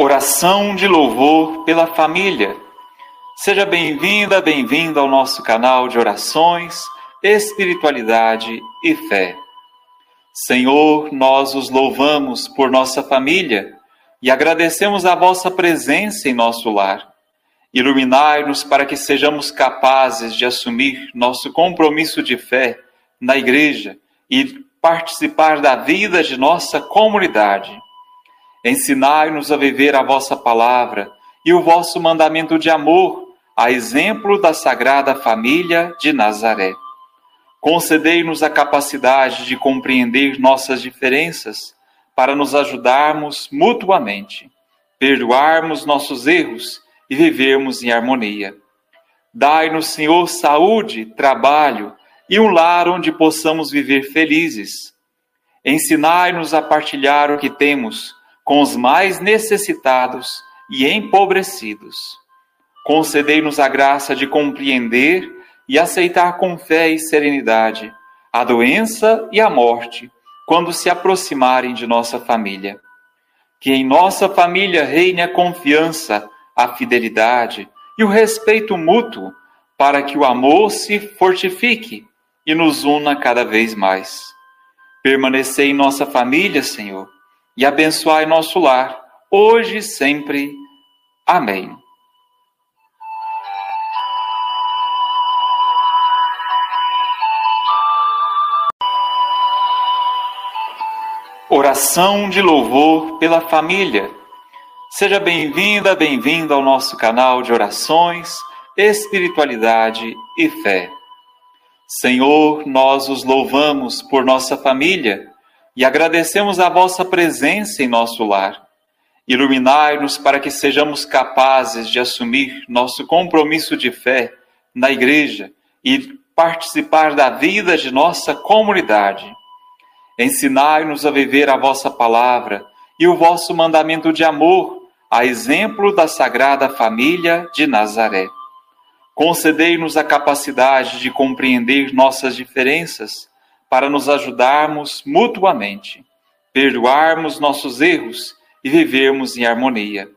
Oração de louvor pela família. Seja bem-vinda, bem-vindo ao nosso canal de orações, espiritualidade e fé. Senhor, nós os louvamos por nossa família e agradecemos a vossa presença em nosso lar. Iluminai-nos para que sejamos capazes de assumir nosso compromisso de fé na igreja e participar da vida de nossa comunidade. Ensinai-nos a viver a vossa palavra e o vosso mandamento de amor, a exemplo da Sagrada Família de Nazaré. Concedei-nos a capacidade de compreender nossas diferenças para nos ajudarmos mutuamente, perdoarmos nossos erros e vivermos em harmonia. Dai-nos, Senhor, saúde, trabalho e um lar onde possamos viver felizes. Ensinai-nos a partilhar o que temos com os mais necessitados e empobrecidos. Concedei-nos a graça de compreender e aceitar com fé e serenidade a doença e a morte quando se aproximarem de nossa família. Que em nossa família reine a confiança, a fidelidade e o respeito mútuo, para que o amor se fortifique e nos una cada vez mais. Permanecei em nossa família, Senhor e abençoai nosso lar, hoje e sempre. Amém. Oração de louvor pela família. Seja bem-vinda, bem-vindo ao nosso canal de orações, espiritualidade e fé. Senhor, nós os louvamos por nossa família e agradecemos a vossa presença em nosso lar. Iluminai-nos para que sejamos capazes de assumir nosso compromisso de fé na Igreja e participar da vida de nossa comunidade. Ensinai-nos a viver a vossa palavra e o vosso mandamento de amor, a exemplo da Sagrada Família de Nazaré. Concedei-nos a capacidade de compreender nossas diferenças para nos ajudarmos mutuamente, perdoarmos nossos erros e vivermos em harmonia.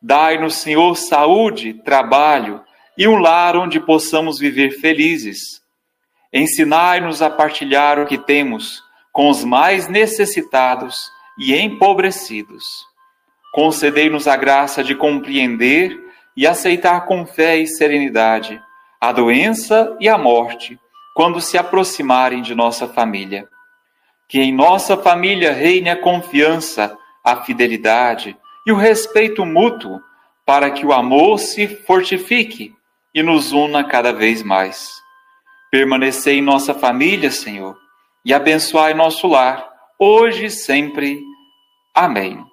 Dai-nos, Senhor, saúde, trabalho e um lar onde possamos viver felizes. Ensinai-nos a partilhar o que temos com os mais necessitados e empobrecidos. Concedei-nos a graça de compreender e aceitar com fé e serenidade a doença e a morte quando se aproximarem de nossa família. Que em nossa família reine a confiança, a fidelidade e o respeito mútuo, para que o amor se fortifique e nos una cada vez mais. Permanecei em nossa família, Senhor, e abençoai nosso lar, hoje e sempre. Amém.